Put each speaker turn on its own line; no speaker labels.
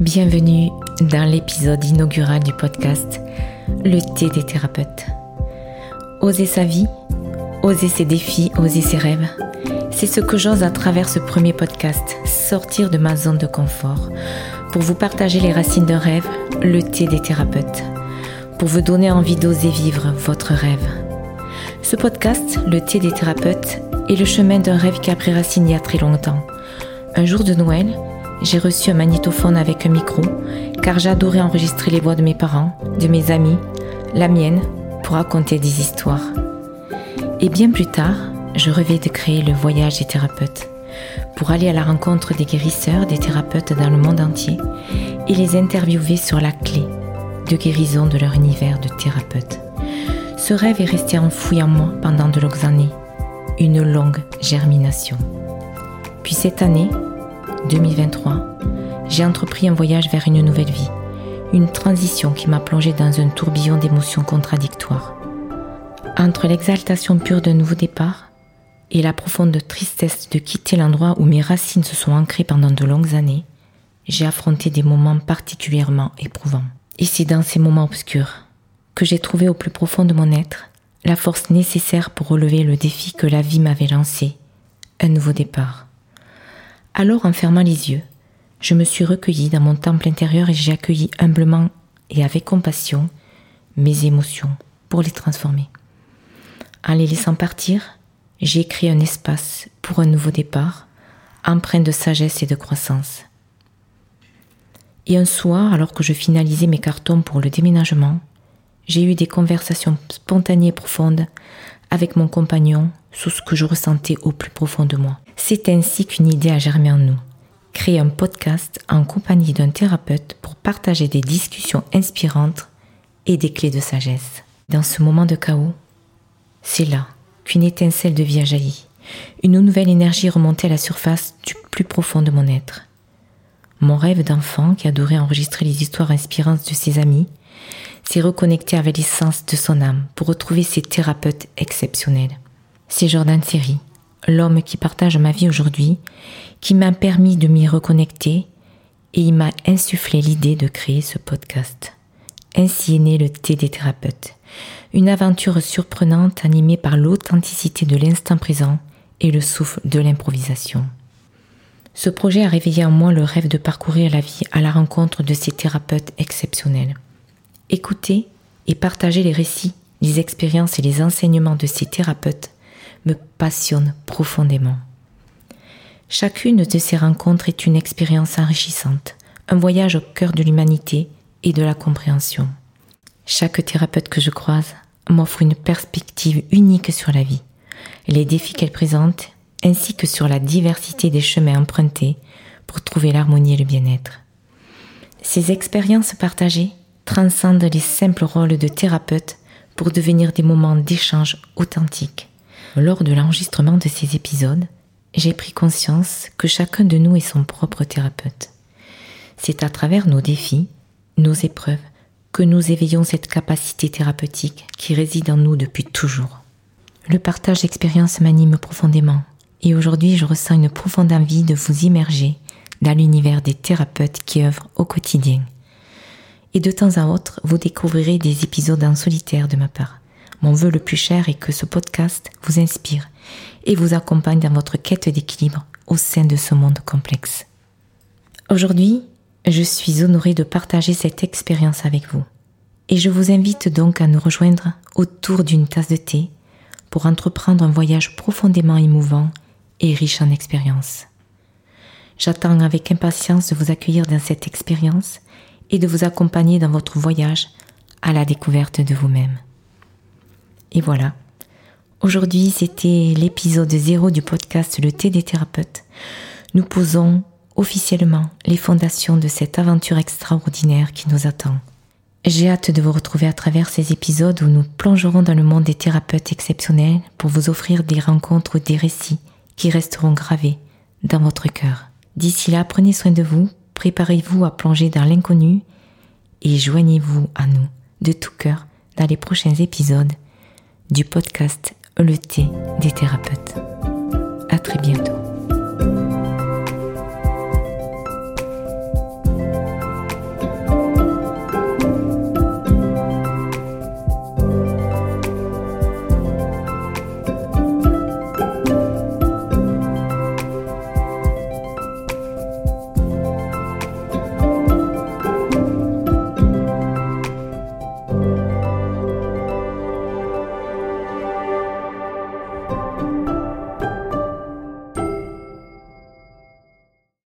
Bienvenue dans l'épisode inaugural du podcast Le thé des thérapeutes. Oser sa vie, oser ses défis, oser ses rêves. C'est ce que j'ose à travers ce premier podcast, sortir de ma zone de confort, pour vous partager les racines d'un rêve, le thé des thérapeutes, pour vous donner envie d'oser vivre votre rêve. Ce podcast, le thé des thérapeutes, est le chemin d'un rêve qui a pris racine il y a très longtemps. Un jour de Noël, j'ai reçu un magnétophone avec un micro, car j'adorais enregistrer les voix de mes parents, de mes amis, la mienne, pour raconter des histoires. Et bien plus tard, je rêvais de créer le voyage des thérapeutes, pour aller à la rencontre des guérisseurs, des thérapeutes dans le monde entier, et les interviewer sur la clé de guérison de leur univers de thérapeute. Ce rêve est resté enfoui en moi pendant de longues années, une longue germination. Puis cette année, 2023, j'ai entrepris un voyage vers une nouvelle vie, une transition qui m'a plongé dans un tourbillon d'émotions contradictoires. Entre l'exaltation pure d'un nouveau départ et la profonde tristesse de quitter l'endroit où mes racines se sont ancrées pendant de longues années, j'ai affronté des moments particulièrement éprouvants. Et c'est dans ces moments obscurs que j'ai trouvé au plus profond de mon être la force nécessaire pour relever le défi que la vie m'avait lancé, un nouveau départ. Alors, en fermant les yeux, je me suis recueillie dans mon temple intérieur et j'ai accueilli humblement et avec compassion mes émotions pour les transformer. En les laissant partir, j'ai créé un espace pour un nouveau départ, empreint de sagesse et de croissance. Et un soir, alors que je finalisais mes cartons pour le déménagement, j'ai eu des conversations spontanées et profondes avec mon compagnon sur ce que je ressentais au plus profond de moi. C'est ainsi qu'une idée a germé en nous. Créer un podcast en compagnie d'un thérapeute pour partager des discussions inspirantes et des clés de sagesse. Dans ce moment de chaos, c'est là qu'une étincelle de vie a jailli. Une nouvelle énergie remontait à la surface du plus profond de mon être. Mon rêve d'enfant qui adorait enregistrer les histoires inspirantes de ses amis s'est reconnecté avec l'essence de son âme pour retrouver ses thérapeutes exceptionnels. C'est Jordan Siri, l'homme qui partage ma vie aujourd'hui, qui m'a permis de m'y reconnecter et il m'a insufflé l'idée de créer ce podcast. Ainsi est né le thé des thérapeutes, une aventure surprenante animée par l'authenticité de l'instant présent et le souffle de l'improvisation. Ce projet a réveillé en moi le rêve de parcourir la vie à la rencontre de ces thérapeutes exceptionnels. Écouter et partager les récits, les expériences et les enseignements de ces thérapeutes passionne profondément. Chacune de ces rencontres est une expérience enrichissante, un voyage au cœur de l'humanité et de la compréhension. Chaque thérapeute que je croise m'offre une perspective unique sur la vie, les défis qu'elle présente, ainsi que sur la diversité des chemins empruntés pour trouver l'harmonie et le bien-être. Ces expériences partagées transcendent les simples rôles de thérapeute pour devenir des moments d'échange authentiques. Lors de l'enregistrement de ces épisodes, j'ai pris conscience que chacun de nous est son propre thérapeute. C'est à travers nos défis, nos épreuves, que nous éveillons cette capacité thérapeutique qui réside en nous depuis toujours. Le partage d'expériences m'anime profondément et aujourd'hui je ressens une profonde envie de vous immerger dans l'univers des thérapeutes qui œuvrent au quotidien. Et de temps à autre, vous découvrirez des épisodes en solitaire de ma part. Mon vœu le plus cher est que ce podcast vous inspire et vous accompagne dans votre quête d'équilibre au sein de ce monde complexe. Aujourd'hui, je suis honorée de partager cette expérience avec vous. Et je vous invite donc à nous rejoindre autour d'une tasse de thé pour entreprendre un voyage profondément émouvant et riche en expériences. J'attends avec impatience de vous accueillir dans cette expérience et de vous accompagner dans votre voyage à la découverte de vous-même. Et voilà. Aujourd'hui, c'était l'épisode zéro du podcast Le thé des thérapeutes. Nous posons officiellement les fondations de cette aventure extraordinaire qui nous attend. J'ai hâte de vous retrouver à travers ces épisodes où nous plongerons dans le monde des thérapeutes exceptionnels pour vous offrir des rencontres ou des récits qui resteront gravés dans votre cœur. D'ici là, prenez soin de vous, préparez-vous à plonger dans l'inconnu et joignez-vous à nous de tout cœur dans les prochains épisodes du podcast Le thé des thérapeutes. À très bientôt.